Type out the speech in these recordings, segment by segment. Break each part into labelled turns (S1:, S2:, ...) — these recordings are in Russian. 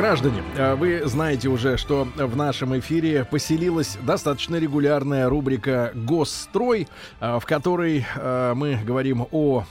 S1: Граждане, э, вы знаете уже, что в нашем эфире поселилась достаточно регулярная рубрика «Госстрой», э, в которой э, мы говорим о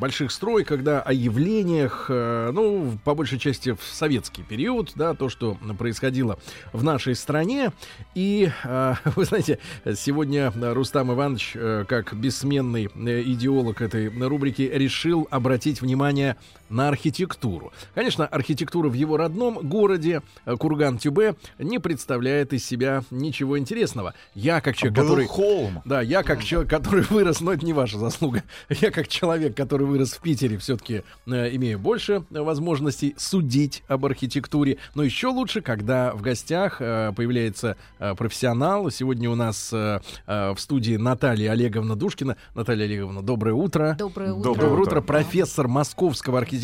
S1: больших стройках, да, о явлениях, ну, по большей части в советский период, да, то, что происходило в нашей стране. И, вы знаете, сегодня Рустам Иванович, как бессменный э, идеолог этой рубрики, решил обратить внимание на архитектуру. Конечно, архитектура в его родном городе э, Курган-Тюбе не представляет из себя ничего интересного. Я как человек,
S2: Был
S1: который...
S2: холм.
S1: Да, я как человек, который вырос, но это не ваша заслуга. Я как человек, который вырос в Питере, все-таки э, имею больше э, возможностей судить об архитектуре. Но еще лучше, когда в гостях э, появляется э, профессионал. Сегодня у нас э, э, в студии Наталья Олеговна Душкина. Наталья Олеговна, доброе утро.
S3: Доброе утро.
S2: Доброе
S1: Доброе
S2: утро.
S1: утро, профессор Московского архитектурного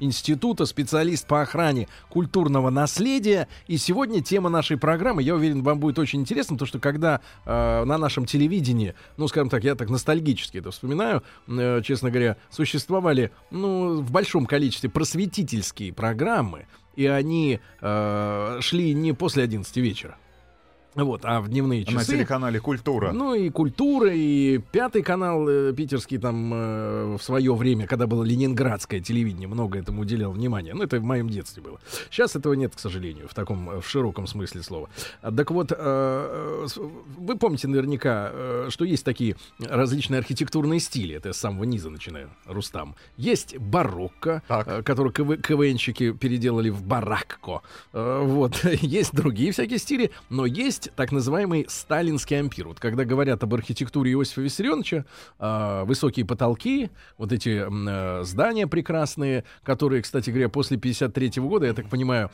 S1: института, специалист по охране культурного наследия. И сегодня тема нашей программы, я уверен, вам будет очень интересно, потому что когда э, на нашем телевидении, ну, скажем так, я так ностальгически это вспоминаю, э, честно говоря, существовали, ну, в большом количестве просветительские программы, и они э, шли не после 11 вечера. Вот, а в дневные часы.
S2: На телеканале «Культура».
S1: Ну и культура, и пятый канал э, питерский там э, в свое время, когда было ленинградское телевидение, много этому уделял внимания. Ну, это в моем детстве было. Сейчас этого нет, к сожалению, в таком, э, в широком смысле слова. А, Так вот, э, э, вы помните наверняка, э, что есть такие различные архитектурные стили. Это я с самого низа начинаю, Рустам. Есть барокко,
S2: Так.
S1: э, который КВ КВНщики переделали в баракко. Э, Вот. Есть другие всякие стили, но есть так называемый сталинский ампир. Вот когда говорят об архитектуре Иосифа Виссарионовича, э, высокие потолки, вот эти э, здания прекрасные, которые, кстати говоря, после 53 года, я так понимаю,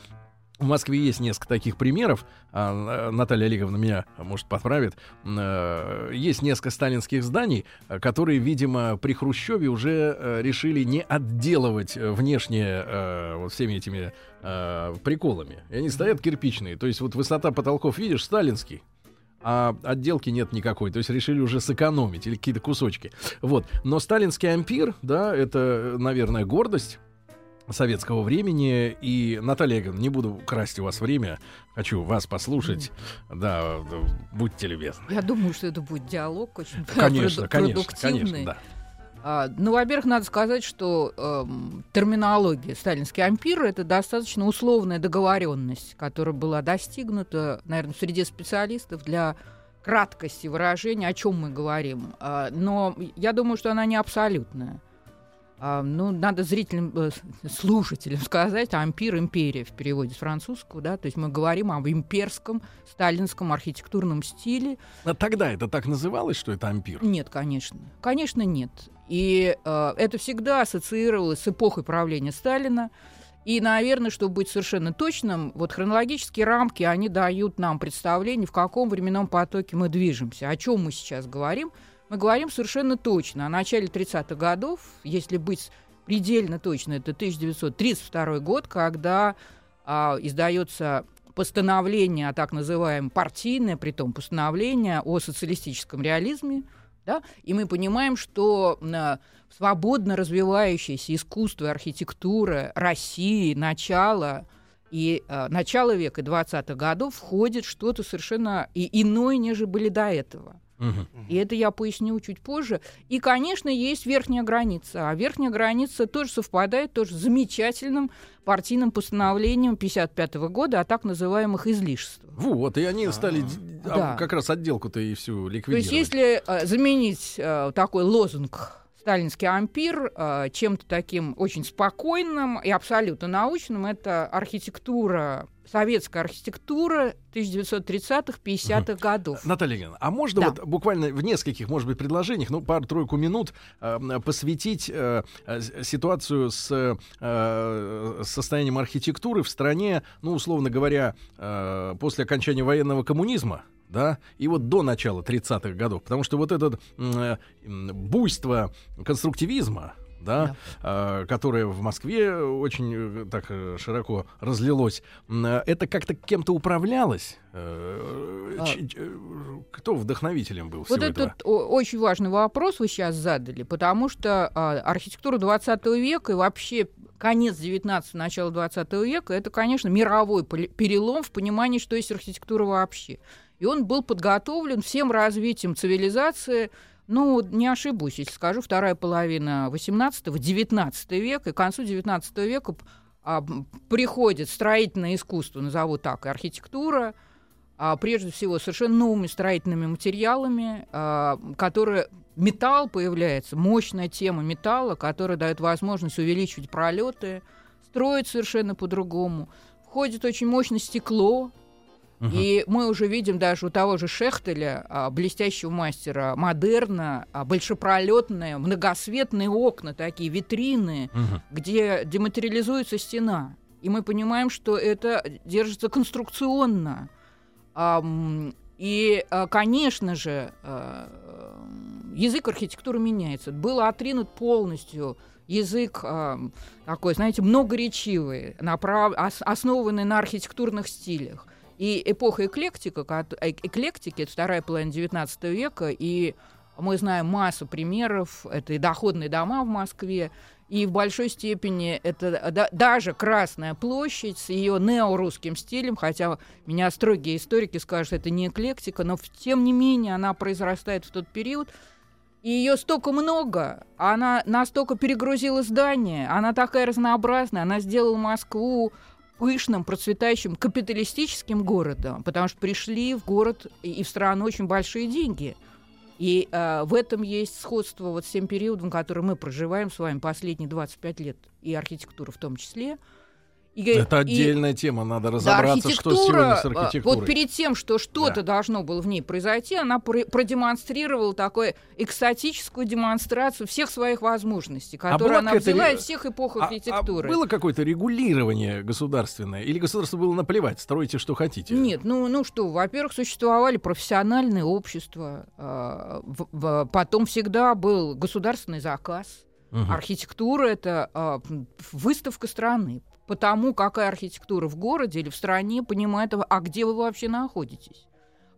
S1: в Москве есть несколько таких примеров. А, э, Наталья Олеговна меня, может, подправит. Э, Есть несколько сталинских зданий, э, которые, видимо, при Хрущеве уже решили не отделывать внешне вот всеми этими приколами. И они стоят кирпичные. То есть вот высота потолков, видишь, сталинский. А отделки нет никакой, то есть решили уже сэкономить или какие-то кусочки. Вот. Но сталинский ампир, да, это, наверное, гордость советского времени. И, Наталья Игоревна, не буду красть у вас время. Хочу вас послушать. Да, да, будьте любезны.
S3: Я думаю, что это будет диалог очень
S1: Конечно,
S3: проду-
S1: конечно,
S3: продуктивный.
S1: конечно, да.
S3: А, ну, во-первых, надо сказать, что эм, терминология сталинский ампир это достаточно условная договоренность, которая была достигнута, наверное, в среде специалистов для краткости выражения, о чем мы говорим. А, но я думаю, что она не абсолютная. А, ну, надо зрителям, э, слушателям сказать, ампир империя в переводе с французского, да, то есть мы говорим об имперском сталинском архитектурном стиле,
S1: А тогда это так называлось, что это ампир?
S3: нет, конечно. Конечно, нет. И э, это всегда ассоциировалось с эпохой правления Сталина. И, наверное, чтобы быть совершенно точным, вот хронологические рамки, они дают нам представление, в каком временном потоке мы движемся. О чем мы сейчас говорим? Мы говорим совершенно точно о начале 30-х годов, если быть предельно точно, это 1932 год, когда а, издается постановление, так называемое партийное, при том постановление о социалистическом реализме, да, и мы понимаем, что э, свободно развивающееся искусство и архитектура России, начало и э, начало века 20-х годов входит что-то совершенно и иное, нежели были до этого.
S1: Мгм.
S3: И это я поясню чуть позже. И, конечно, есть верхняя граница. А верхняя граница тоже совпадает тоже с замечательным партийным постановлением 1955 года о так называемых излишествах.
S1: Вот, и они стали а,
S3: Да.
S1: как раз отделку-то и всю
S3: То
S1: ликвидировать.
S3: есть, если э, заменить э, такой лозунг сталинский ампир э, чем-то таким очень спокойным и абсолютно научным, это архитектура, советская архитектура 1930-х-50-х годов.
S1: Наталья Ильина, а можно
S3: Да.
S1: вот буквально в нескольких, может быть, предложениях, ну, пару-тройку минут э, посвятить э, э, ситуацию с э, с состоянием архитектуры в стране, ну, условно говоря, э, после окончания военного коммунизма, да, и вот до начала 30-х годов, потому что вот это э, буйство конструктивизма, да, да. Э, которое в Москве очень э, так э, широко разлилось, э, это как-то кем-то управлялось? А, ч, э, кто вдохновителем был
S3: вот этот этого? очень важный вопрос вы сейчас задали, потому что э, архитектура 20 века и вообще конец 19 начало 20 века это, конечно, мировой перелом в понимании, что есть архитектура вообще. И он был подготовлен всем развитием цивилизации ну, не ошибусь, если скажу, вторая половина 18-19 века, и к концу 19 века а, приходит строительное искусство, назову так, и архитектура, а, прежде всего совершенно новыми строительными материалами, а, которые металл появляется, мощная тема металла, которая дает возможность увеличивать пролеты, строить совершенно по-другому. Входит очень мощное стекло, Угу. И мы уже видим даже у того же Шехтеля, а, блестящего мастера модерна, а, большепролетные, многосветные окна, такие витрины, угу. где дематериализуется стена. И мы понимаем, что это держится конструкционно. И, а, конечно же, язык архитектуры меняется. Был отринут полностью язык такой, знаете, многоречивый, направ... основанный на архитектурных стилях. И эпоха эклектика, э, эклектики, это вторая половина XIX века, и мы знаем массу примеров, это и доходные дома в Москве, и в большой степени это да, даже Красная площадь с ее неорусским стилем, хотя меня строгие историки скажут, что это не эклектика, но тем не менее она произрастает в тот период, и ее столько много, она настолько перегрузила здание, она такая разнообразная, она сделала Москву пышным, процветающим капиталистическим городом, потому что пришли в город и в страну очень большие деньги. И э, в этом есть сходство вот с тем периодом, который мы проживаем с вами последние 25 лет, и архитектура в том числе –
S1: и, Это отдельная и, тема, надо разобраться, да, что сегодня с а, архитектурой.
S3: Вот перед тем, что что-то да. должно было в ней произойти, она продемонстрировала такую экстатическую демонстрацию всех своих возможностей, а которые а она взяла из всех эпох а, архитектуры.
S1: А было какое-то регулирование государственное? Или государство было наплевать, стройте, что хотите?
S3: Нет, ну, ну что, во-первых, существовали профессиональные общества, э, в, в, потом всегда был государственный заказ. Угу. Архитектура это э, выставка страны потому какая архитектура в городе или в стране, понимает, а где вы вообще находитесь.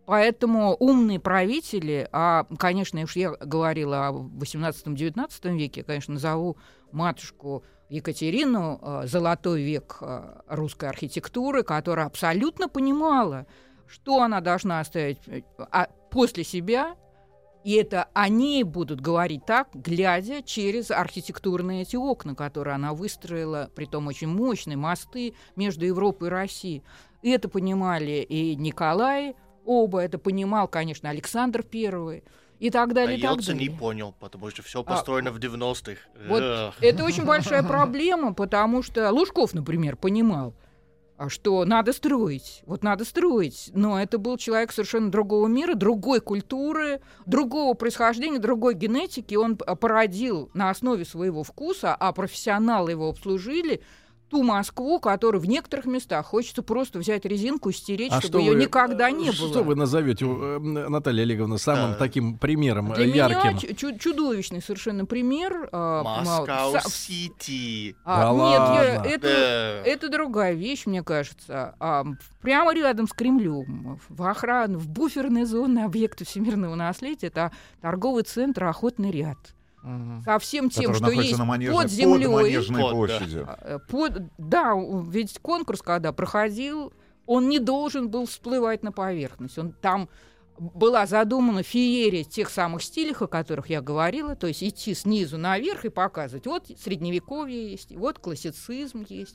S3: Поэтому умные правители, а, конечно, уж я говорила о 18-19 веке, конечно, назову матушку Екатерину а, «Золотой век а, русской архитектуры», которая абсолютно понимала, что она должна оставить а, после себя и это они будут говорить так, глядя через архитектурные эти окна, которые она выстроила, при том очень мощные мосты между Европой и Россией. И это понимали и Николай, оба это понимал, конечно, Александр Первый и так далее.
S2: А
S3: и так
S2: Ельцин не понял, потому что все построено а, в 90-х.
S3: Вот это очень большая проблема, потому что Лужков, например, понимал, а что надо строить, вот надо строить. Но это был человек совершенно другого мира, другой культуры, другого происхождения, другой генетики. Он породил на основе своего вкуса, а профессионалы его обслужили ту Москву, которую в некоторых местах хочется просто взять резинку и стереть, а чтобы ее вы, никогда не
S1: что
S3: было.
S1: Что вы назовете, э, Наталья Олеговна, самым да. таким примером
S3: Для
S1: ярким?
S3: Меня чу- чудовищный совершенно пример.
S2: Москва-Сити.
S3: А, да нет, я, это, да. это другая вещь, мне кажется. А, прямо рядом с Кремлем, в охрану, в буферной зоне объекта всемирного наследия, это торговый центр «Охотный ряд». Угу. Со всем тем, что есть на манежной, под землей. Под
S4: Манежной под, площадью. Да.
S3: Э, под, да, ведь конкурс, когда проходил, он не должен был всплывать на поверхность. Он там была задумана феерия тех самых стилей, о которых я говорила, то есть идти снизу наверх и показывать, вот средневековье есть, вот классицизм есть,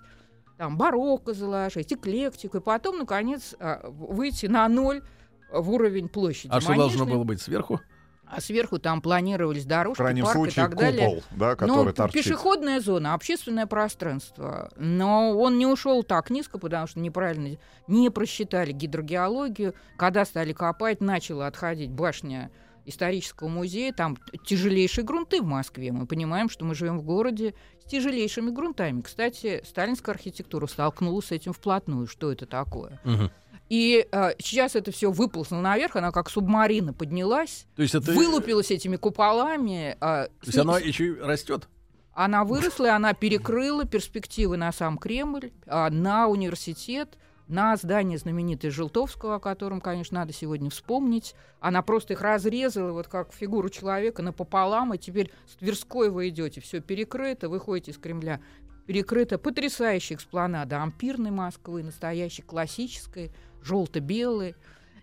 S3: там барокко заложить, эклектику, и потом, наконец, а, выйти на ноль в уровень площади.
S1: А Манежной. что должно было быть сверху?
S3: А сверху там планировались дорожки,
S4: в крайнем
S3: парк
S4: случае,
S3: и так далее.
S4: купол, да, который
S3: ну,
S4: торчит.
S3: Пешеходная зона, общественное пространство. Но он не ушел так низко, потому что неправильно не просчитали гидрогеологию. Когда стали копать, начала отходить башня исторического музея. Там тяжелейшие грунты в Москве. Мы понимаем, что мы живем в городе с тяжелейшими грунтами. Кстати, сталинская архитектура столкнулась с этим вплотную. Что это такое?
S1: Угу.
S3: И э, сейчас это все выползло наверх, она как субмарина поднялась,
S1: То есть это...
S3: вылупилась этими куполами. э,
S1: То есть оно еще и растет?
S3: Она выросла, и она перекрыла перспективы на сам Кремль, а, на университет, на здание знаменитое Желтовского, о котором, конечно, надо сегодня вспомнить. Она просто их разрезала, вот как фигуру человека, напополам, и теперь с Тверской вы идете, все перекрыто, выходите из Кремля, перекрыта потрясающая экспланада ампирной Москвы, настоящей классической, желто-белой.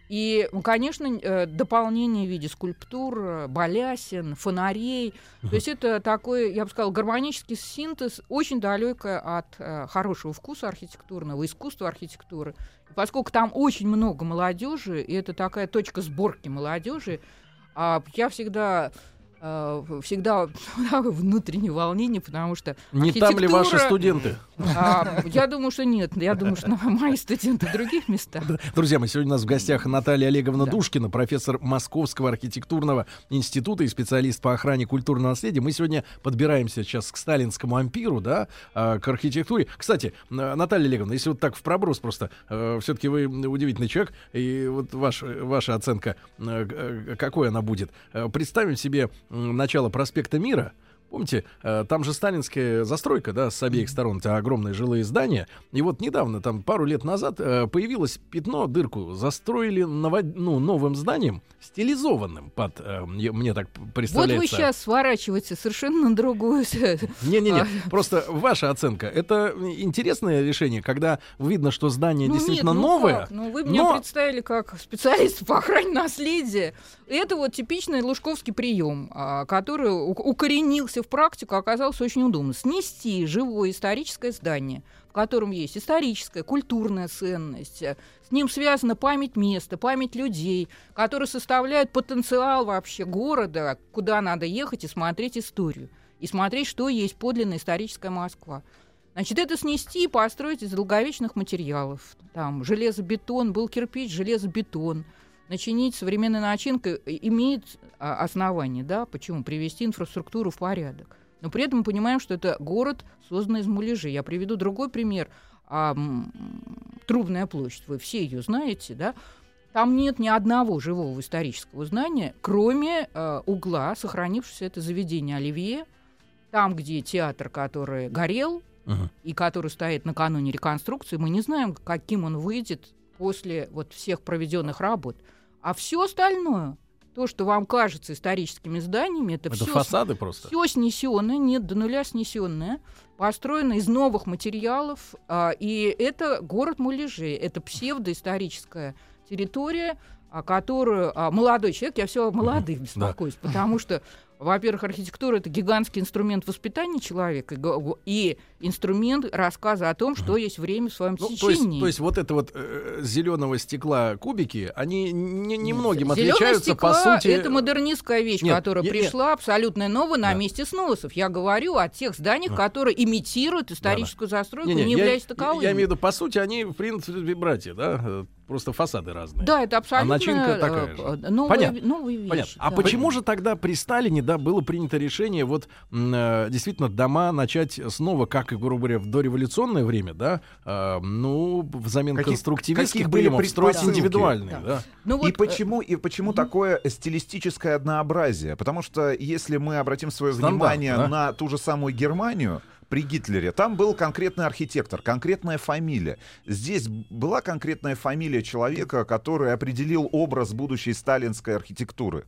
S3: И, ну, конечно, э, дополнение в виде скульптур, э, балясин, фонарей. То есть это такой, я бы сказала, гармонический синтез, очень далекое от э, хорошего вкуса архитектурного, искусства архитектуры. И поскольку там очень много молодежи, и это такая точка сборки молодежи, а я всегда всегда внутреннее волнение, потому что
S1: Не там ли ваши студенты?
S3: а, я думаю, что нет. Я думаю, что мои студенты в других местах.
S1: Друзья, мы сегодня у нас в гостях Наталья Олеговна
S3: Да.
S1: Душкина, профессор Московского архитектурного института и специалист по охране культурного наследия. Мы сегодня подбираемся сейчас к сталинскому ампиру, да, а, к архитектуре. Кстати, э, Наталья Олеговна, если вот так в проброс просто, все-таки вы удивительный человек, и вот ваш, ваша оценка, э, э, какой она будет. Э, Представим себе м, начало проспекта Мира, Помните, э, там же сталинская застройка, да, с обеих сторон, это огромные жилые здания. И вот недавно, там пару лет назад, э, появилось пятно, дырку, застроили ново- ну, новым зданием, стилизованным под, э, мне, так
S3: Вот
S1: представляется.
S3: вы сейчас сворачиваете совершенно на другую.
S1: Не-не-не,
S3: А.
S1: просто ваша оценка. Это интересное решение, когда видно, что здание
S3: Ну
S1: действительно
S3: нет, ну
S1: новое.
S3: как? Ну, вы меня
S1: но-
S3: представили как специалиста по охране наследия. Это вот типичный лужковский прием, а, который укоренился в практику, оказался очень удобно. Снести живое историческое здание, в котором есть историческая, культурная ценность, э, с ним связана память места, память людей, которые составляют потенциал вообще города, куда надо ехать и смотреть историю. И смотреть, что есть подлинная историческая Москва. Значит, это снести и построить из долговечных материалов. Там железобетон, был кирпич, железобетон. Начинить современной начинкой имеет а, основание, да, почему? Привести инфраструктуру в порядок. Но при этом мы понимаем, что это город, созданный из муляжей. Я приведу другой пример. А, Трубная площадь, вы все ее знаете, да? Там нет ни одного живого исторического здания, кроме э, угла, сохранившегося это заведение Оливье, там, где театр, который горел,
S1: Мгм.
S3: и который стоит накануне реконструкции, мы не знаем, каким он выйдет после вот всех проведенных работ. А все остальное, то, что вам кажется историческими зданиями, это,
S1: Это
S3: все
S1: фасады просто.
S3: все снесенное, нет, до нуля снесенное, построено из новых материалов, а, и это город муляжей, это псевдоисторическая территория, а, которую а, молодой человек, я все о молодых беспокоюсь, потому что, во-первых, архитектура это гигантский инструмент воспитания человека и инструмент рассказа о том, что есть время в своем
S1: Ну, то, есть,
S3: течении.
S1: то есть вот это вот зеленого стекла кубики, они не- немногим
S3: Зелёное
S1: отличаются
S3: стекло
S1: по сути.
S3: Это модернистская вещь,
S1: Нет,
S3: которая
S1: не- не-
S3: пришла абсолютно новая на
S1: Да.
S3: месте сносов. Я говорю о тех зданиях, которые имитируют историческую застройку,
S1: Не-не,
S3: не
S1: я,
S3: являясь
S1: я
S3: таковыми.
S1: имею в виду, по сути, они, в принципе, братья, да, э, просто фасады разные.
S3: Да, это абсолютно
S1: начинка такая
S3: э,
S1: же.
S3: э, новые,
S1: Понятно.
S3: новые вещи.
S1: Понятно. А
S3: да.
S1: почему же тогда при Сталине, да, было принято решение вот э, действительно дома начать снова, как и, грубо говоря, в дореволюционное время, да, э, ну, взамен
S4: Какие-
S1: конструктивистских
S4: какие были
S1: строить
S4: предпосылки?
S1: индивидуальные,
S3: Да.
S1: да.
S3: Ну
S4: и
S3: вот, э,
S4: почему, и почему такое стилистическое однообразие? Потому что если мы обратим свое
S1: Стандарт,
S4: внимание
S1: да?
S4: на ту же самую Германию, при Гитлере, там был конкретный архитектор, конкретная фамилия. Здесь была конкретная фамилия человека, который определил образ будущей сталинской архитектуры.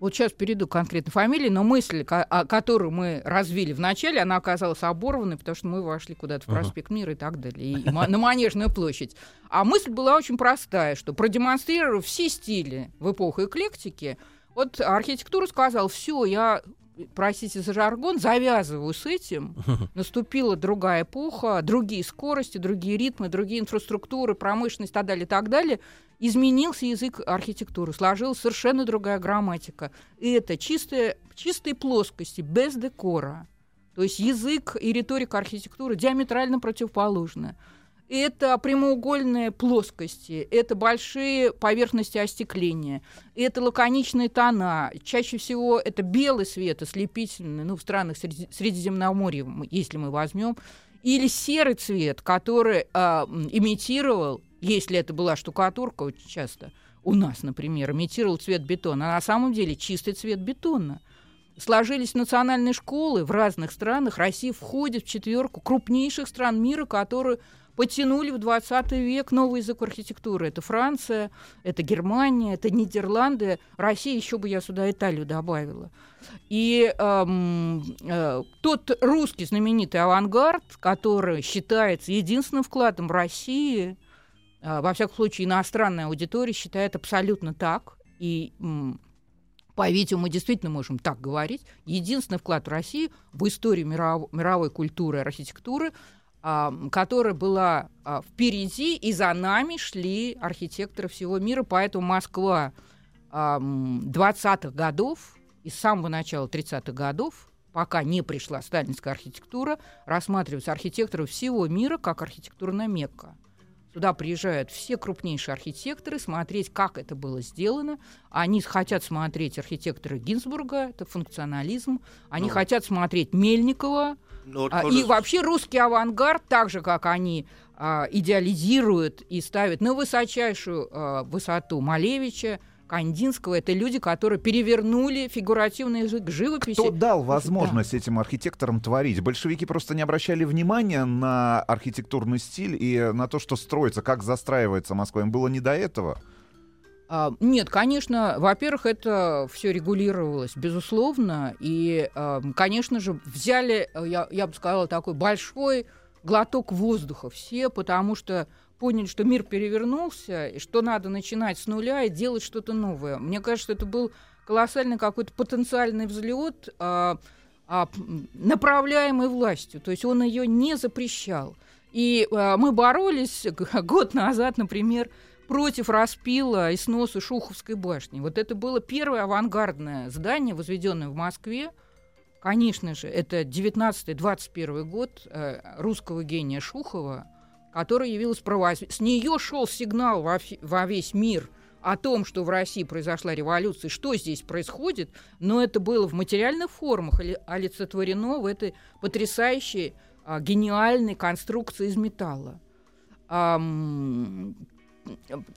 S3: Вот сейчас перейду к конкретной фамилии, но мысль, о- которую мы развили в начале, она оказалась оборванной, потому что мы вошли куда-то в проспект Мира и так далее, и на Манежную площадь. А мысль была очень простая, что продемонстрировав все стили в эпоху эклектики, вот архитектура сказал, все, я простите за жаргон, завязываю с этим. Наступила другая эпоха, другие скорости, другие ритмы, другие инфраструктуры, промышленность и так далее, и так далее. Изменился язык архитектуры, сложилась совершенно другая грамматика. И это чистые, чистые плоскости, без декора. То есть язык и риторика архитектуры диаметрально противоположны. Это прямоугольные плоскости, это большие поверхности остекления, это лаконичные тона. Чаще всего это белый свет, ослепительный, ну, в странах Среди- Средиземноморья, если мы возьмем. или серый цвет, который м, имитировал, если это была штукатурка, очень часто у нас, например, имитировал цвет бетона, а на самом деле чистый цвет бетона. Сложились национальные школы в разных странах. Россия входит в четверку крупнейших стран мира, которые потянули в 20 век новый язык архитектуры. Это Франция, это Германия, это Нидерланды. Россия, еще бы я сюда Италию добавила. И эм, э, тот русский знаменитый авангард, который считается единственным вкладом России, э, во всяком случае, иностранная аудитория считает абсолютно так. И, м, по-видимому, мы действительно можем так говорить. Единственный вклад России в историю миров- мировой культуры и архитектуры, которая была а, впереди, и за нами шли архитекторы всего мира. Поэтому Москва а, м, 20-х годов и с самого начала 30-х годов, пока не пришла сталинская архитектура, рассматриваются архитекторы всего мира как архитектурная Мекка. Сюда приезжают все крупнейшие архитекторы смотреть, как это было сделано. Они хотят смотреть архитекторы Гинзбурга, это функционализм. Они
S2: Ну.
S3: хотят смотреть Мельникова.
S2: Ну, вот
S3: А,
S2: тоже
S3: И вообще русский авангард, так же, как они а, идеализируют и ставят на высочайшую а, высоту Малевича, Кандинского, это люди, которые перевернули фигуративный язык живописи.
S4: Кто дал возможность этим архитекторам творить? Большевики просто не обращали внимания на архитектурный стиль и на то, что строится, как застраивается Москва. Им было не до этого.
S3: А, Нет, конечно, во-первых, это все регулировалось, безусловно, и, а, конечно же, взяли, э, я, я бы сказала, такой большой глоток воздуха все, потому что поняли, что мир перевернулся, и что надо начинать с нуля и делать что-то новое. Мне кажется, это был колоссальный какой-то потенциальный взлет, а, направляемый властью, то есть он ее не запрещал. И мы боролись год назад, например, против распила и сноса Шуховской башни. Вот это было первое авангардное здание, возведенное в Москве. Конечно же, это 19-21 год э, русского гения Шухова, который явилась провоз... С нее шел сигнал во, весь мир о том, что в России произошла революция, что здесь происходит, но это было в материальных формах оли- олицетворено в этой потрясающей, а, гениальной конструкции из металла.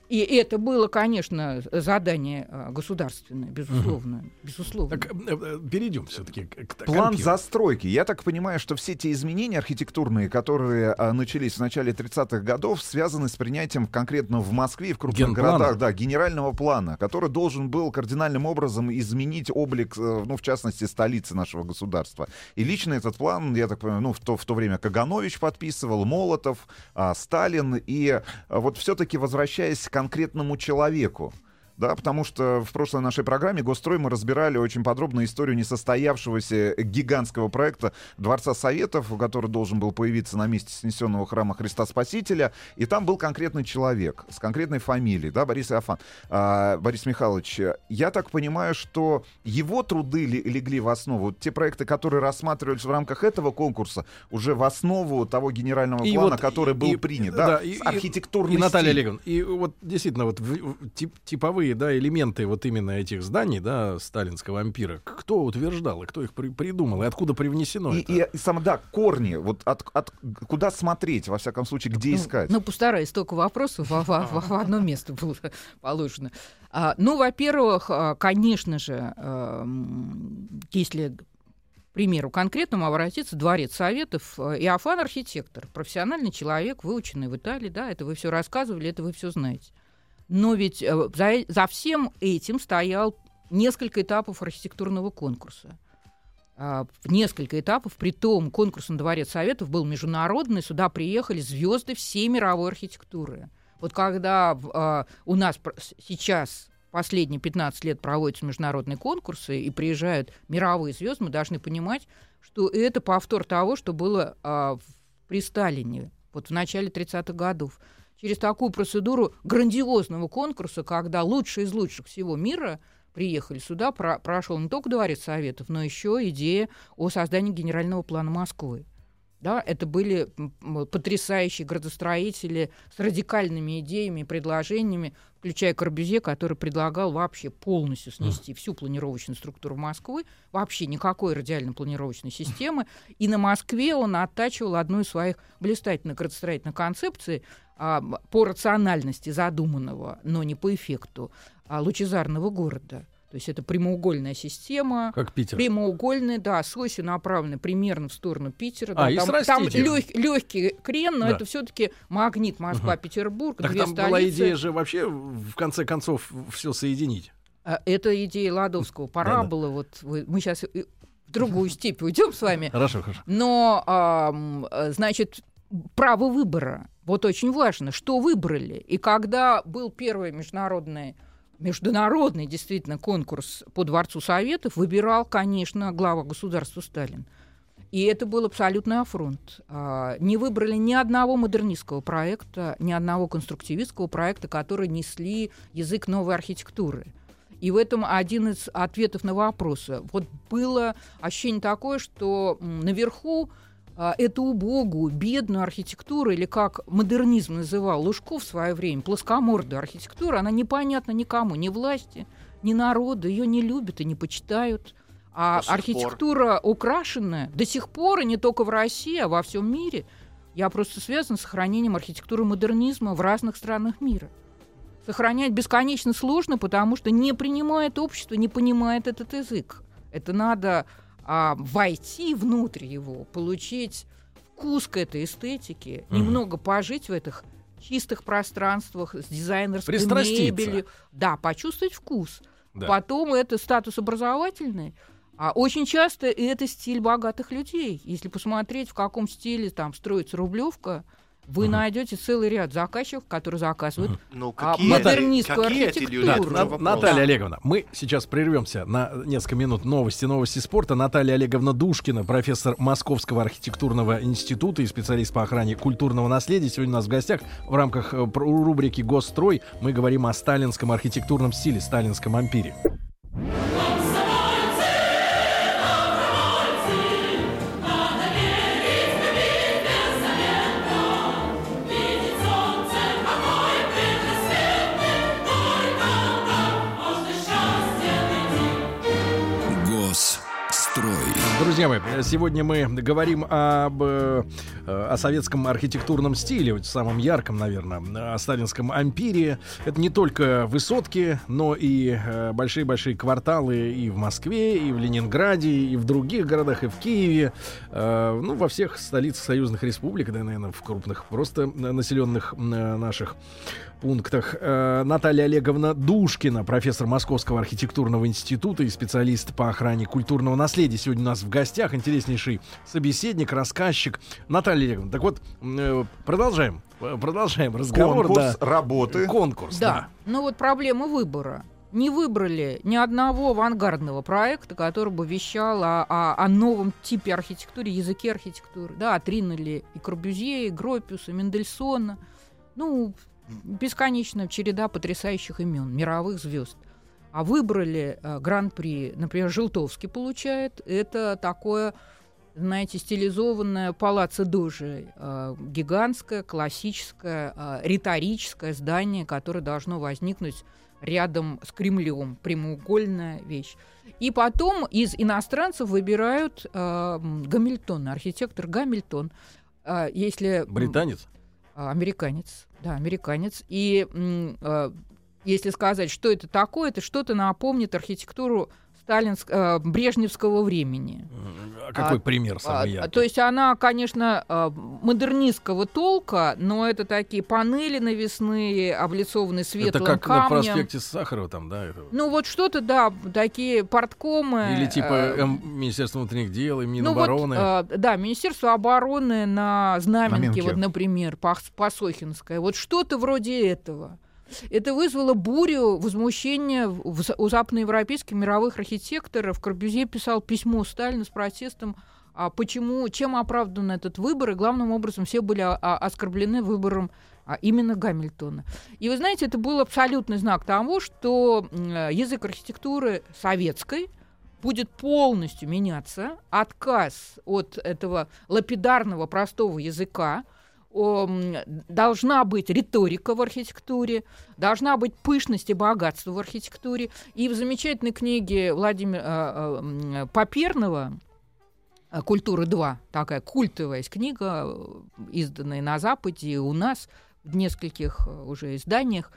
S3: И это было, конечно, задание а, государственное, безусловно, безусловно.
S1: Так, э, э, перейдем все-таки к, к
S4: План
S1: компьютеру.
S4: застройки. Я так понимаю, что все те изменения архитектурные, которые а, начались в начале 30-х годов, связаны с принятием конкретно в Москве и в крупных
S1: Генплана.
S4: городах, да, генерального плана, который должен был кардинальным образом изменить облик, э, ну, в частности, столицы нашего государства. И лично этот план, я так понимаю, ну, в то, в то время Каганович подписывал, Молотов, а, Сталин, и а, вот все-таки возвращаясь к конкретному человеку, да, потому что в прошлой нашей программе «Госстрой» мы разбирали очень подробно историю несостоявшегося гигантского проекта Дворца Советов, который должен был появиться на месте снесенного храма Христа Спасителя. И там был конкретный человек с конкретной фамилией, да, Борис Иофан. А, Борис Михайлович, я так понимаю, что его труды ли- легли в основу. Те проекты, которые рассматривались в рамках этого конкурса, уже в основу того генерального
S1: И
S4: плана,
S1: вот-
S4: который был
S1: и-
S4: принят,
S1: да,
S4: да,
S1: и- и-
S4: архитектурный
S1: И Наталья
S4: стиль.
S1: Олеговна, и вот действительно вот в- в- тип- типовые да, элементы вот именно этих зданий, да, сталинского ампира, кто утверждал и кто их при- придумал, и откуда привнесено
S4: И,
S1: это?
S4: и, и сам, да, корни, вот от, от- куда смотреть, во всяком случае, где
S3: Ну,
S4: искать.
S3: Ну, постараюсь, столько вопросов во- во- во- в одно место было положено. А, ну, во-первых, а, конечно же, эм, если к примеру конкретному обратиться, Дворец Советов, э, Иофан архитектор, профессиональный человек, выученный в Италии, да, это вы все рассказывали, это вы все знаете. Но ведь э, за, э- за всем этим стоял несколько этапов архитектурного конкурса. А, несколько этапов, при том конкурс на Дворец Советов был международный, сюда приехали звезды всей мировой архитектуры. Вот когда а, у нас сейчас последние 15 лет проводятся международные конкурсы и приезжают мировые звезды, мы должны понимать, что это повтор того, что было а, при Сталине, вот в начале 30-х годов. Через такую процедуру грандиозного конкурса, когда лучшие из лучших всего мира приехали сюда, про- прошел не только Дворец Советов, но еще идея о создании генерального плана Москвы. Да, это были потрясающие градостроители с радикальными идеями и предложениями, включая Корбюзье, который предлагал вообще полностью снести всю планировочную структуру Москвы, вообще никакой радиально-планировочной системы. И на Москве он оттачивал одну из своих блистательных градостроительных концепций а, по рациональности задуманного, но не по эффекту, а, лучезарного города. То есть это прямоугольная система,
S1: Как Питер.
S3: прямоугольная, да, с осью направлены примерно в сторону Питера.
S1: А,
S3: да,
S1: и
S3: там,
S1: срастить их.
S3: легкий крен, но
S1: Да.
S3: это все-таки магнит Москва-Петербург,
S1: Так там была
S3: столицы.
S1: идея же вообще, в конце концов, все соединить.
S3: А, Это идея Ладовского. Пора
S1: Да-да.
S3: было, вот мы сейчас в другую степь уйдем с вами.
S1: Хорошо, хорошо.
S3: Но, э, значит, право выбора. Вот очень важно, что выбрали. И когда был первый международный международный действительно конкурс по Дворцу Советов, выбирал, конечно, глава государства Сталин. И это был абсолютный афронт. А, Не выбрали ни одного модернистского проекта, ни одного конструктивистского проекта, которые несли язык новой архитектуры. И в этом один из ответов на вопросы. Вот было ощущение такое, что наверху эту убогую, бедную архитектуру, или как модернизм называл Лужков в свое время, плоскомордую архитектуру, она непонятна никому, ни власти, ни народу, ее не любят и не почитают. А
S2: сих пор.
S3: архитектура украшенная до сих пор, и не только в России, а во всем мире, я просто связана с сохранением архитектуры модернизма в разных странах мира. Сохранять бесконечно сложно, потому что не принимает общество, не понимает этот язык. Это надо а, войти внутрь его, получить вкус к этой эстетике,
S1: Мгм.
S3: немного пожить в этих чистых пространствах с дизайнерской мебелью. Да, почувствовать вкус.
S1: Да.
S3: Потом это статус образовательный. А очень часто это стиль богатых людей. Если посмотреть, в каком стиле там строится Рублевка, вы
S1: Мгм.
S3: найдете целый ряд заказчиков, которые заказывают
S2: Ну,
S3: А
S2: какие,
S3: модернистскую
S2: какие эти люди?
S3: архитектуру.
S2: Это
S1: На-
S2: вопрос.
S1: Наталья Олеговна, мы сейчас прервемся на несколько минут новости, новости спорта. Наталья Олеговна Душкина, профессор Московского архитектурного института и специалист по охране культурного наследия. Сегодня у нас в гостях в рамках э, рубрики «Госстрой» мы говорим о сталинском архитектурном стиле, сталинском ампире. Мои, сегодня мы говорим об, э, о советском архитектурном стиле, самом ярком, наверное, о сталинском ампире. Это не только высотки, но и э, большие-большие кварталы и в Москве, и в Ленинграде, и в других городах, и в Киеве. Э, ну, во всех столицах союзных республик, да, наверное, в крупных просто населенных наших пунктах. Э, Наталья Олеговна Душкина, профессор Московского архитектурного института и специалист по охране культурного наследия. Сегодня у нас в гостях интереснейший собеседник, рассказчик. Наталья Олеговна, так вот, э, продолжаем. Э, Продолжаем разговор.
S4: Конкурс
S1: да.
S4: работы.
S1: Конкурс,
S3: Да. Ну вот проблема выбора. Не выбрали ни одного авангардного проекта, который бы вещал о, о- о новом типе архитектуры, языке архитектуры. Да, отринули и Корбюзье, и Гропиуса, и Мендельсона. Ну, бесконечная череда потрясающих имен, мировых звезд. А выбрали э, гран-при, например, Желтовский получает. Это такое, знаете, стилизованное палаццо Дожи. э, гигантское, классическое, э, риторическое здание, которое должно возникнуть рядом с Кремлем. Прямоугольная вещь. И потом из иностранцев выбирают э, Гамильтона, архитектор Гамильтон. Э, если
S1: Британец?
S3: а, Американец, да, американец. И э, если сказать, что это такое, это что-то напомнит архитектуру сталинск, э, брежневского времени.
S1: А какой
S3: А,
S1: пример
S3: А,
S1: самый яркий?
S3: то есть она, конечно, э, модернистского толка, но это такие панели навесные, облицованные
S1: Это
S3: светлым
S1: как на
S3: камнем.
S1: проспекте Сахарова там, да? Это...
S3: Ну вот что-то, да, такие порткомы.
S1: Или типа
S3: э,
S1: Министерство внутренних дел, и
S3: ну вот,
S1: Минобороны.
S3: э, да, Министерство обороны на знаменке,
S4: Знаменке.
S3: вот, например, Пас- Пасохинское. Вот что-то вроде этого. Это вызвало бурю возмущения у западноевропейских мировых архитекторов. Корбюзье писал письмо Сталину с протестом, а почему, чем оправдан этот выбор, и главным образом все были а, а, оскорблены выбором а, именно Гамильтона. И вы знаете, это был абсолютный знак того, что язык архитектуры советской будет полностью меняться, отказ от этого лапидарного простого языка, должна быть риторика в архитектуре, должна быть пышность и богатство в архитектуре. И в замечательной книге Владимира э, э, м, Поперного э, «Культура 2», такая культовая книга, э, изданная на Западе и у нас в нескольких э, уже изданиях,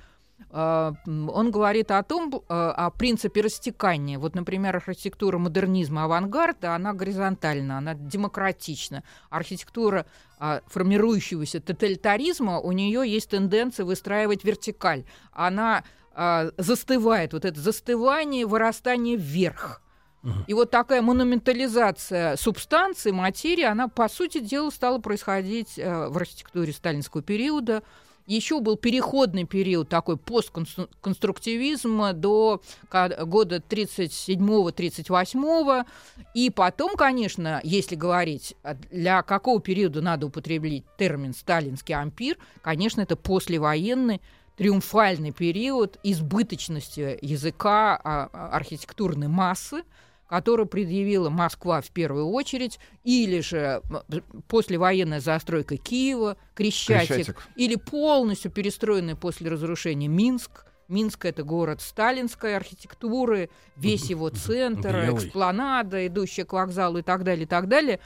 S3: он говорит о том, э, о принципе растекания. Вот, например, архитектура модернизма, авангарда, она горизонтальна, она демократична. Архитектура а, формирующегося тоталитаризма, у нее есть тенденция выстраивать вертикаль. Она а, застывает, вот это застывание, вырастание вверх. И вот такая монументализация субстанции, материи, она, по сути дела, стала происходить в архитектуре сталинского периода. Еще был переходный период, такой постконструктивизма до года 37-38. И потом, конечно, если говорить, а, для какого периода надо употреблять термин «сталинский ампир», конечно, это послевоенный триумфальный период избыточности языка а, а, архитектурной массы, которую предъявила Москва в первую очередь, или же послевоенная застройка Киева, Крещатик,
S4: Крещатик.
S3: или полностью перестроенный после разрушения Минск. Минск это город сталинской архитектуры, весь его центр,
S1: Белый.
S3: экспланада, идущая к вокзалу и так далее, и так далее.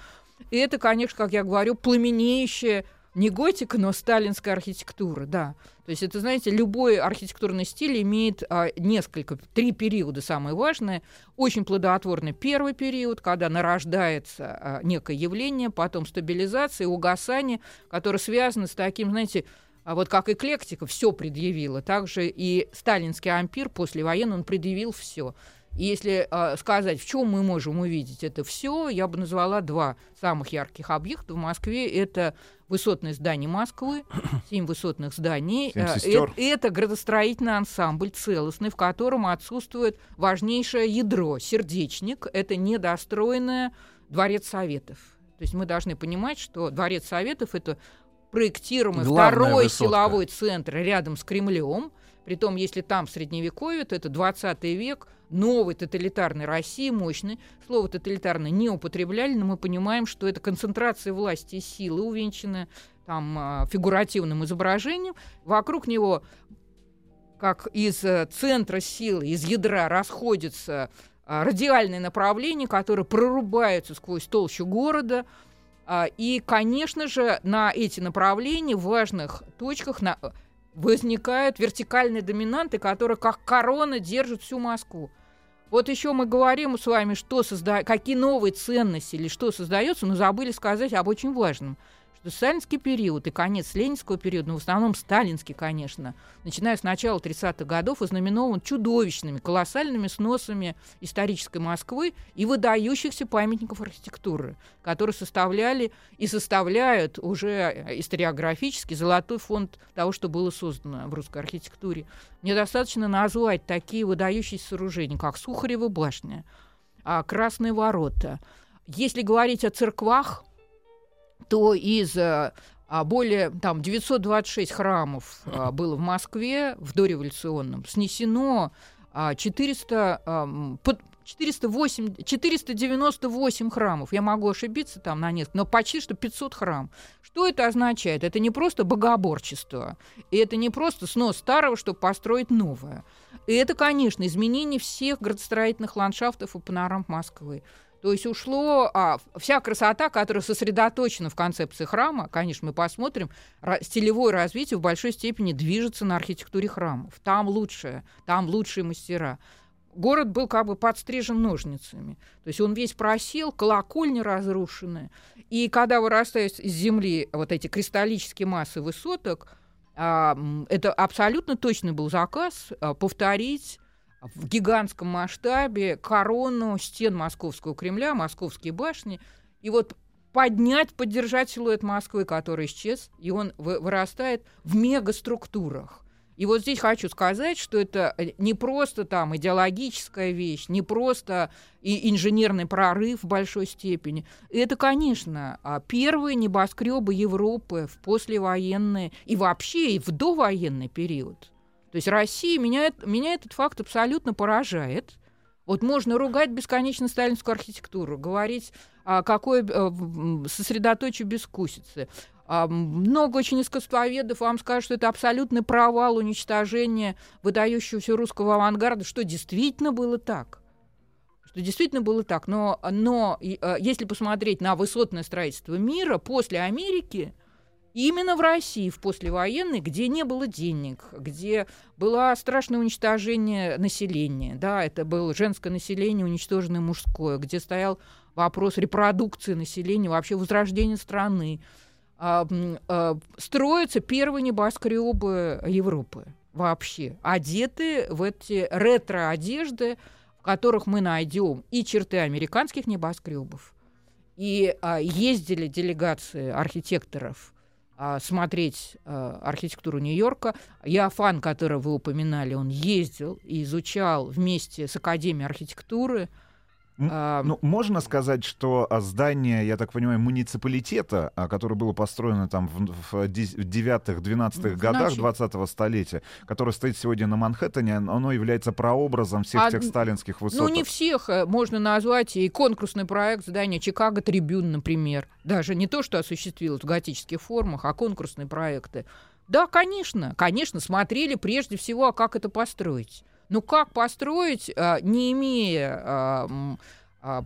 S3: И это, конечно, как я говорю, пламенеющая не готика, но сталинская архитектура, да. То есть это, знаете, любой архитектурный стиль имеет а, несколько, три периода самые важные. Очень плодотворный первый период, когда нарождается а, некое явление, потом стабилизация, угасание, которое связано с таким, знаете, а вот как эклектика все предъявила, также и сталинский ампир послевоенный, он предъявил все. И если а, сказать, в чем мы можем увидеть это все, я бы назвала два самых ярких объекта в Москве. Это высотные здания Москвы, семь высотных зданий.
S4: Семь сестер.
S3: э- Это градостроительный ансамбль целостный, в котором отсутствует важнейшее ядро, сердечник. Это недостроенное дворец Советов. То есть мы должны понимать, что дворец Советов это проектируемый
S1: Главная
S3: второй
S1: высотка.
S3: силовой центр рядом с Кремлем. Притом, если там средневековье, то это 20 век, новой тоталитарной России, мощной. Слово тоталитарное не употребляли, но мы понимаем, что это концентрация власти и силы, увенчанная там а, фигуративным изображением. Вокруг него, как из э, центра силы, из ядра расходятся а, радиальные направления, которые прорубаются сквозь толщу города. А, И, конечно же, на эти направления в важных точках на- возникают вертикальные доминанты, которые как корона держат всю Москву. Вот еще мы говорим с вами, что созда... какие новые ценности или что создается, но забыли сказать об очень важном, что сталинский период и конец ленинского периода, ну, в основном сталинский, конечно, начиная с начала 30-х годов, ознаменован чудовищными, колоссальными сносами исторической Москвы и выдающихся памятников архитектуры, которые составляли и составляют уже историографически золотой фонд того, что было создано в русской архитектуре. Мне достаточно назвать такие выдающиеся сооружения, как Сухарева башня, а, Красные ворота. Если говорить о церквах, то из э, а, более там 926 храмов а, было в Москве в дореволюционном, снесено а, 400, ам, под- 408, 498 храмов. Я могу ошибиться там на несколько, но почти что 500 храм. Что это означает? Это не просто богоборчество, и это не просто снос старого, чтобы построить новое. И это, конечно, изменение всех градостроительных ландшафтов и панорам Москвы. То есть ушло а, вся красота, которая сосредоточена в концепции храма, конечно, мы посмотрим, стилевое развитие в большой степени движется на архитектуре храмов. Там лучшее, там лучшие мастера. Город был как бы подстрижен ножницами. То есть он весь просел, колокольни разрушены. И когда вырастают из земли вот эти кристаллические массы высоток, а, это абсолютно точный был заказ а, повторить в гигантском масштабе корону стен Московского Кремля, Московские башни, и вот поднять, поддержать силуэт Москвы, который исчез, и он вы- вырастает в мегаструктурах. И вот здесь хочу сказать, что это э, не просто там идеологическая вещь, не просто и инженерный прорыв в большой степени. Это, конечно, а, первые небоскребы Европы в послевоенный и вообще и в довоенный период. То есть Россия, меня, меня этот факт абсолютно поражает. Вот можно ругать бесконечно сталинскую архитектуру, говорить, а, какое э, м, сосредоточие безвкусицы. А, много очень искусствоведов вам скажут, что это абсолютный провал уничтожения выдающегося русского авангарда, что действительно было так. Что действительно было так. Но, но э, если посмотреть на высотное строительство мира после Америки, Именно в России, в послевоенной, где не было денег, где было страшное уничтожение населения, да, это было женское население, уничтоженное мужское, где стоял вопрос репродукции населения, вообще возрождения страны, а, а, строятся первые небоскребы Европы вообще, одеты в эти ретро-одежды, в которых мы найдем и черты американских небоскребов, и а, ездили делегации архитекторов смотреть а, архитектуру Нью-Йорка. Яфан, которого вы упоминали, он ездил и изучал вместе с Академией архитектуры
S4: а, ну, можно сказать, что а, здание, я так понимаю, муниципалитета, а, которое было построено там в, в 9-12 годах 20-го столетия, которое стоит сегодня на Манхэттене, оно является прообразом всех а, тех сталинских высот.
S3: Ну, не всех. Э, можно назвать и конкурсный проект здания Чикаго Трибюн, например. Даже не то, что осуществилось в готических формах, а конкурсные проекты. Да, конечно, конечно, смотрели прежде всего, а как это построить. Ну как построить, а, не имея а, а,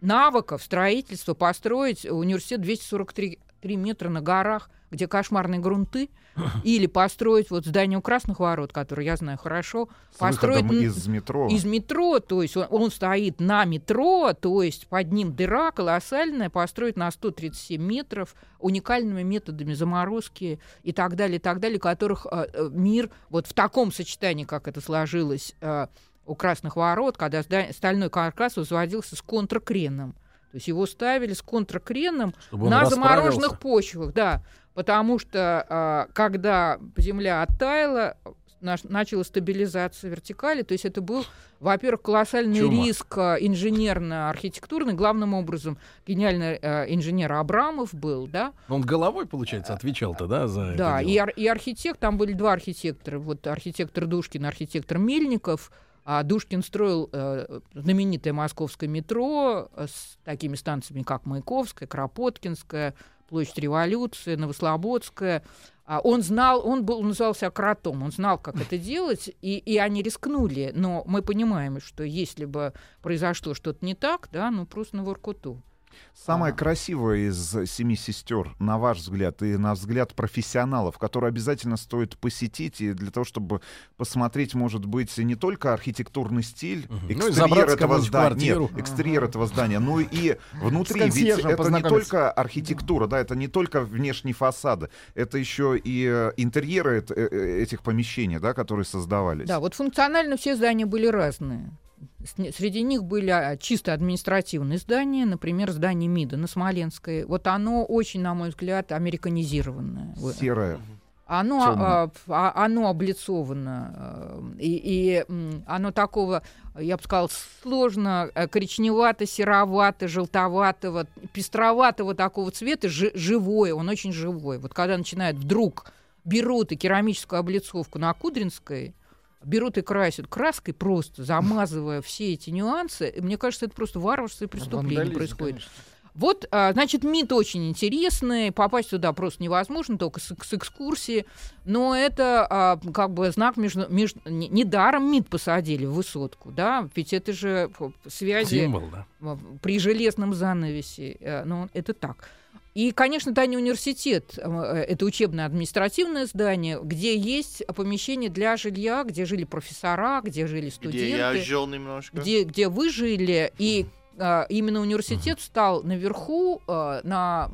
S3: навыков строительства, построить университет 243 3 метра на горах, где кошмарные грунты, или построить вот здание у Красных ворот, которое я знаю хорошо,
S4: С
S3: построить
S4: из метро.
S3: Из метро, то есть он, он стоит на метро, то есть под ним дыра колоссальная, построить на 137 метров уникальными методами заморозки и так далее, и так далее, которых э, мир вот в таком сочетании, как это сложилось э, у Красных ворот, когда стальной каркас возводился с контркреном. То есть его ставили с контркреном на замороженных почвах, да. Потому что а, когда земля оттаяла, начала стабилизация вертикали. То есть это был, во-первых, колоссальный Чума. риск а, инженерно-архитектурный. Главным образом гениальный э, инженер Абрамов был, да.
S1: Он головой, получается, отвечал-то, да, за
S3: Да,
S1: это
S3: и, ар- и архитект, там были два архитектора. Вот архитектор Душкин, архитектор Мельников – а Душкин строил э, знаменитое московское метро э, с такими станциями, как Маяковская, Кропоткинская, Площадь Революции, Новослободская. А он знал, он был, назывался кротом, он знал, как это делать, и, и они рискнули. Но мы понимаем, что если бы произошло что-то не так, да, ну просто на Воркуту.
S4: Самая а. красивая из семи сестер, на ваш взгляд, и на взгляд профессионалов, которую обязательно стоит посетить, и для того, чтобы посмотреть, может быть, не только архитектурный стиль, угу. экстерьер ну, этого здания, нет, экстерьер ага. этого здания, но и внутри. Ведь это не только архитектура, да, это не только внешние фасады, это еще и э, интерьеры э, э, этих помещений, да, которые создавались.
S3: Да, вот функционально все здания были разные. Среди них были а, чисто административные здания, например, здание МИДа на Смоленской. Вот оно очень, на мой взгляд, американизированное.
S4: Серое.
S3: Оно, а, а, оно облицовано, а, и, и оно такого, я бы сказала, сложно э, коричневато-серовато, желтоватого, пестроватого такого цвета, ж, живое, он очень живой. Вот когда начинает вдруг берут и керамическую облицовку на Кудринской, берут и красят краской просто, замазывая все эти нюансы. И мне кажется, это просто варварство и преступление Вандализм, происходит. Конечно. Вот, а, значит, МИД очень интересный, попасть туда просто невозможно, только с, с экскурсии, но это а, как бы знак между, между... Недаром МИД посадили в высотку, да, ведь это же связи
S1: Символ, да.
S3: при железном занавесе, э, ну, это так. И, конечно, Таня университет э, — это учебно-административное здание, где есть помещение для жилья, где жили профессора, где жили студенты. Где
S2: я жил немножко.
S3: Где, где вы жили, и а, именно университет стал наверху, а, на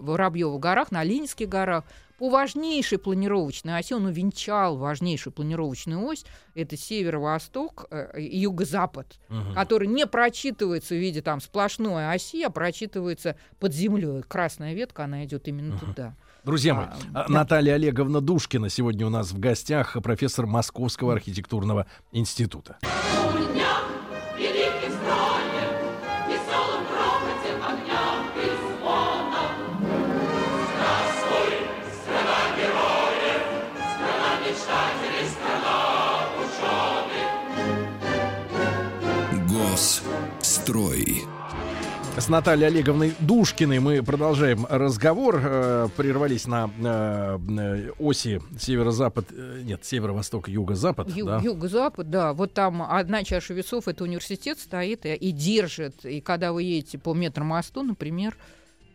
S3: Воробьевых горах, на Ленинских горах, по важнейшей планировочной оси, он увенчал важнейшую планировочную ось, это северо-восток э, и юго-запад, угу. который не прочитывается в виде там сплошной оси, а прочитывается под землей. Красная ветка, она идет именно угу. туда.
S1: Друзья мои, а, Наталья Олеговна Душкина сегодня у нас в гостях, профессор Московского архитектурного института.
S5: Строй.
S1: С Натальей Олеговной Душкиной мы продолжаем разговор. Э, прервались на э, э, оси северо-запад, э, нет, северо-восток, юго-запад.
S3: Ю-
S1: да.
S3: Юго-запад, да. Вот там одна чаша весов, это университет стоит и, и держит. И когда вы едете по метромосту, например,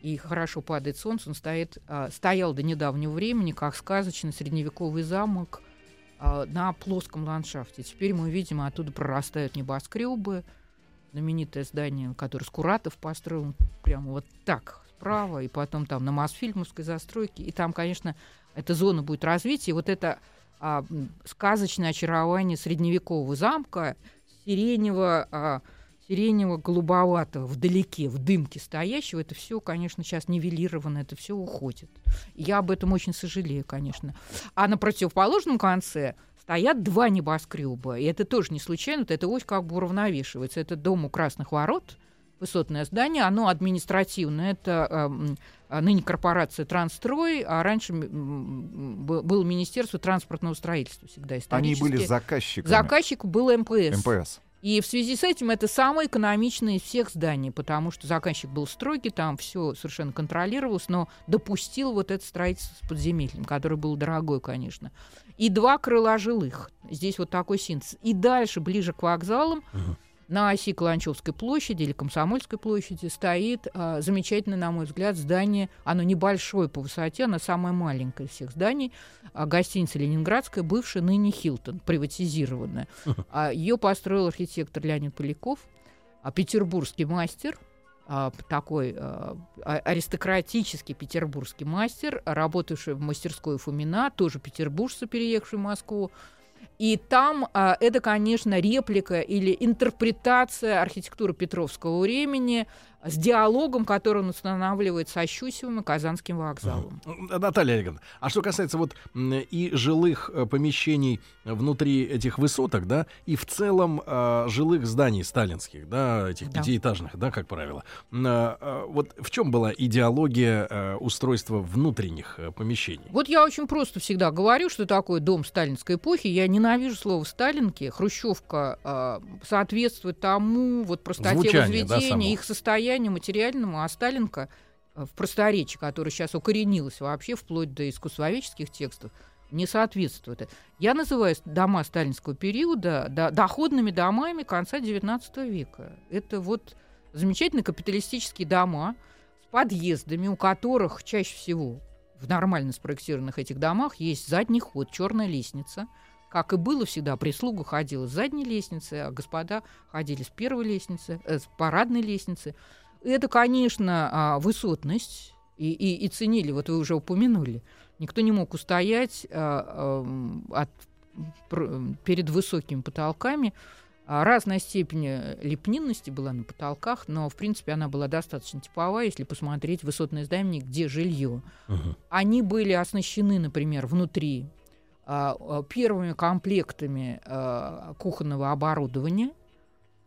S3: и хорошо падает солнце, он стоит, а, стоял до недавнего времени, как сказочный средневековый замок а, на плоском ландшафте. Теперь мы видим, оттуда прорастают небоскребы, знаменитое здание, которое Скуратов построил прямо вот так справа, и потом там на Мосфильмовской застройке. И там, конечно, эта зона будет развития. И вот это а, сказочное очарование средневекового замка, сиренево, а, сиренево-голубоватого, вдалеке, в дымке стоящего, это все, конечно, сейчас нивелировано, это все уходит. Я об этом очень сожалею, конечно. А на противоположном конце стоят два небоскреба. И это тоже не случайно, вот эта ось как бы уравновешивается. Это дом у Красных Ворот, высотное здание, оно административное. Это а, ныне корпорация Трансстрой, а раньше м, б- было Министерство транспортного строительства всегда
S4: Они
S3: исторически.
S4: были заказчиками.
S3: Заказчик был МПС.
S4: МПС.
S3: И в связи с этим это самое экономичное из всех зданий, потому что заказчик был строгий, там все совершенно контролировалось, но допустил вот это строительство с подземельем, которое было дорогое, конечно. И два крыла жилых. Здесь вот такой синтез. И дальше, ближе к вокзалам, на оси Каланчевской площади или Комсомольской площади стоит а, замечательное, на мой взгляд, здание. Оно небольшое по высоте, оно самое маленькое из всех зданий. А, гостиница Ленинградская, бывшая ныне Хилтон, приватизированная. А, Ее построил архитектор Леонид Поляков, а, петербургский мастер, а, такой а, а- аристократический петербургский мастер, работавший в мастерской Фумина, тоже петербуржцы, переехавший в Москву. И там а, это, конечно, реплика или интерпретация архитектуры Петровского времени с диалогом, который он устанавливает со Щусевым и Казанским вокзалом.
S1: Наталья Олеговна, а что касается вот и жилых э, помещений внутри этих высоток, да, и в целом э, жилых зданий сталинских, да, этих
S3: Да.
S1: пятиэтажных, да, как правило, э, э, вот в чем была идеология э, устройства внутренних э, помещений?
S3: Вот я очень просто всегда говорю, что такое дом сталинской эпохи. Я ненавижу слово «сталинки». Хрущевка а, соответствует тому вот простоте
S1: Звучание, да,
S3: возведения,
S1: само.
S3: их состоянию материальному, а Сталинка а, в просторечии, которое сейчас укоренилось вообще вплоть до искусствоведческих текстов, не соответствует. Я называю дома сталинского периода до- доходными домами конца XIX века. Это вот замечательные капиталистические дома с подъездами, у которых чаще всего в нормально спроектированных этих домах есть задний ход, черная лестница. Как и было всегда, прислуга ходила с задней лестницы, а господа ходили с первой лестницы, э, с парадной лестницы. Это, конечно, а, высотность, и, и, и ценили, вот вы уже упомянули. Никто не мог устоять а, ам, от, пр- перед высокими потолками. А, Разная степень э, лепнинности была на потолках, но, в принципе, она была достаточно типовая, если посмотреть высотное здание, где жилье. Они были оснащены, например, внутри первыми комплектами а, кухонного оборудования.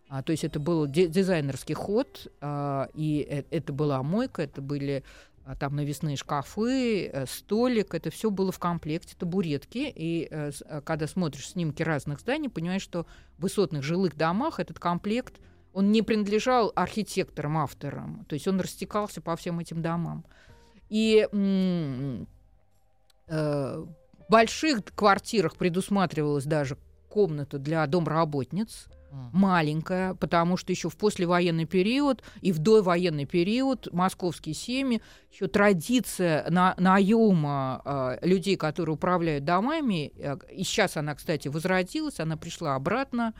S3: А, то есть это был ди- дизайнерский ход, а, и э- это была мойка, это были а, там навесные шкафы, э, столик, это все было в комплекте, табуретки. И э, а, когда смотришь снимки разных зданий, понимаешь, что в высотных жилых домах этот комплект, он не принадлежал архитекторам, авторам, то есть он растекался по всем этим домам. И больших квартирах предусматривалась даже комната для домработниц, маленькая, потому что еще в послевоенный период и в довоенный период московские семьи, еще традиция на, наема э, людей, которые управляют домами, э, и сейчас она, кстати, возродилась, она пришла обратно,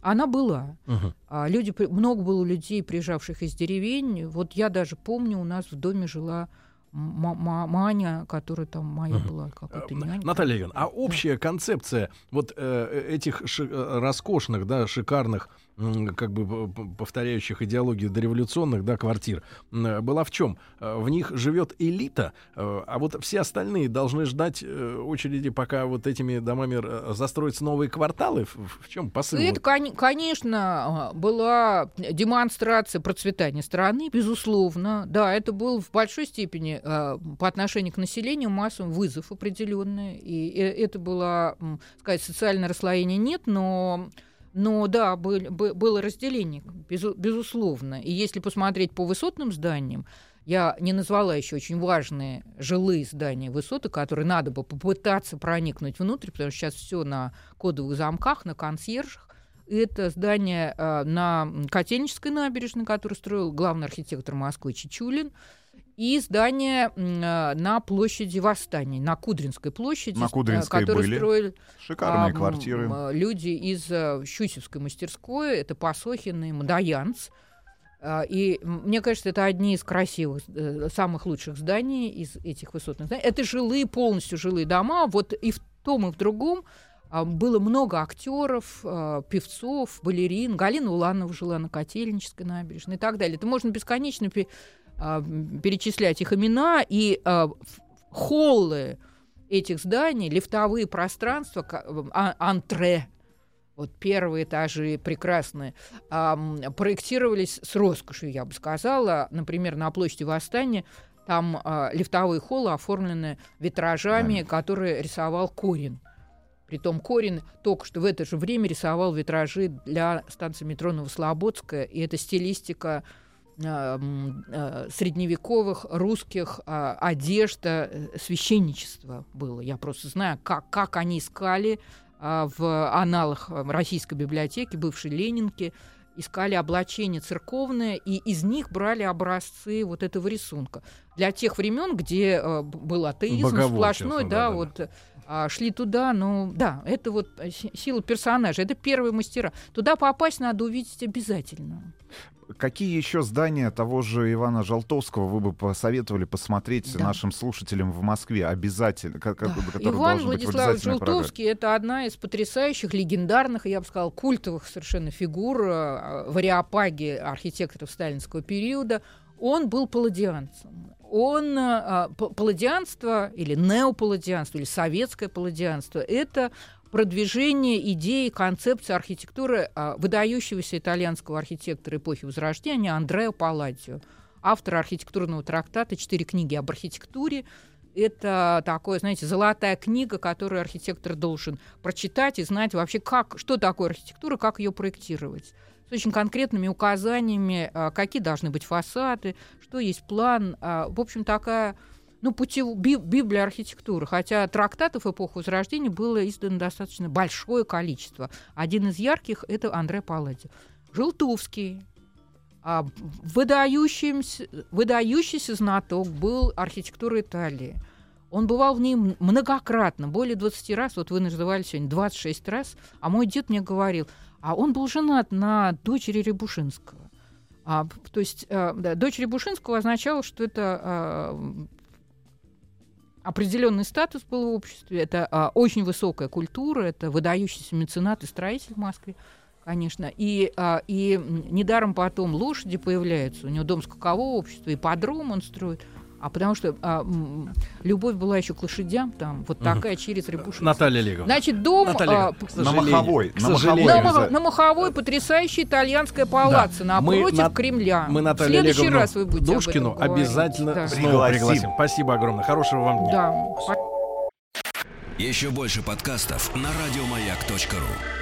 S3: она была.
S1: Мгм.
S3: А люди, много было людей, приезжавших из деревень. Вот я даже помню, у нас в доме жила м- м- Маня, которая там моя была какой-то
S1: Э,
S3: нянькой.
S1: Наталья Олеговна, а общая концепция вот э, этих ши- э, роскошных, да, шикарных, как бы повторяющих идеологию дореволюционных, да, квартир, была в чем? В них живет элита, э, а вот все остальные должны ждать э, очереди, пока вот этими домами э, застроятся новые кварталы. В, чем посыл?
S3: Это, конечно, а, была демонстрация процветания страны, безусловно. Да, это был в большой степени по отношению к населению массовый вызов определенный. И это было, сказать, социальное расслоение нет, но Но да, был, бы- было разделение, безу- безусловно. И если посмотреть по высотным зданиям, я не назвала еще очень важные жилые здания высоты, которые надо бы попытаться проникнуть внутрь, потому что сейчас все на кодовых замках, на консьержах. Это здание э, на Котельнической набережной, которое строил главный архитектор Москвы Чичулин, и здание э, на площади Восстания, на Кудринской площади,
S4: На
S3: э,
S4: Кудринской
S3: которую
S4: были.
S3: строили
S4: Шикарные
S3: а,
S4: квартиры.
S3: люди из э, Щусевской мастерской, это Пасохин и Мадоянц. А, И мне кажется, это одни из красивых, самых лучших зданий из этих высотных зданий. Это жилые, полностью жилые дома. Вот и в том, и в другом а, было много актеров, певцов, балерин. Галина Уланова жила на Котельнической набережной и так далее. Это можно бесконечно а, перечислять их имена. И а, холлы этих зданий, лифтовые пространства, а- антре, вот первые этажи прекрасные, проектировались с роскошью, я бы сказала. Например, на площади Восстания там а, лифтовые холлы оформлены витражами, которые рисовал Корин. Притом Корин только что в это же время рисовал витражи для станции метро Новослободская, и это стилистика средневековых русских а, одежда, э, священничества было. Я просто знаю, как, как они искали а, в аналах а, Российской библиотеки, бывшей Ленинки, искали облачение церковное, и из них брали образцы вот этого рисунка. Для тех времен, где э, был атеизм
S1: Боговольчество,
S3: сплошной, да,
S1: да-да-да.
S3: вот а, шли туда, ну да, это вот э, си- сила персонажа, это первые мастера. Туда попасть надо увидеть обязательно.
S4: Какие еще здания того же Ивана Жалтовского вы бы посоветовали посмотреть
S3: Да.
S4: нашим слушателям в Москве обязательно? Как, которые
S3: Иван Владиславович? Желтовский это одна из потрясающих, легендарных, я бы сказала, культовых совершенно фигур э, в ареопаге архитекторов сталинского периода. Он был палладианцем. Он, э, п- палладианство или неопалладианство, или советское палладианство – это продвижение идеи, концепции архитектуры а, выдающегося итальянского архитектора эпохи Возрождения Андреа Палладио, автора архитектурного трактата «Четыре книги об архитектуре». Это такое, знаете, золотая книга, которую архитектор должен прочитать и знать вообще, как, что такое архитектура, как ее проектировать. Очень конкретными указаниями, а, какие должны быть фасады, что есть план. а, В общем, такая ну, путев... би- Библия архитектуры. Хотя трактатов эпохи Возрождения было издано достаточно большое количество. Один из ярких — это Андре Паллади. Желтовский, а, выдающимся, выдающийся знаток был архитектуры Италии. Он бывал в ней многократно, более 20 раз. Вот вы называли сегодня 26 раз. А мой дед мне говорил, а он был женат на дочери Рябушинского. А, то есть э, да, дочь Рябушинского означало, что это а, определенный статус был в обществе, это а, очень высокая культура, это выдающийся меценат и строитель в Москве, конечно. И, а, и недаром потом лошади появляются, у него дом скакового общества, и подром он строит. А потому что а, м, любовь была еще к лошадям там, вот такая через Рябушинского.
S1: Наталья Олеговна.
S3: Значит, дом
S1: Наталья,
S3: а,
S1: к
S4: На Маховой.
S1: к
S4: На Маховой.
S1: сожалению.
S3: на,
S4: обязательно.
S3: Мах- на Маховой потрясающая итальянская палаца
S1: Да. Мы
S3: напротив
S1: на-
S3: Кремля.
S1: Мы
S3: В
S1: Наталью
S3: следующий
S1: Олеговну
S3: раз вы будете об этом
S1: Душкину обязательно
S3: Да.
S1: снова
S4: Пригласим.
S1: пригласим. Спасибо огромное. Хорошего вам дня.
S3: Да.
S5: Еще больше подкастов на радиомаяк.ру.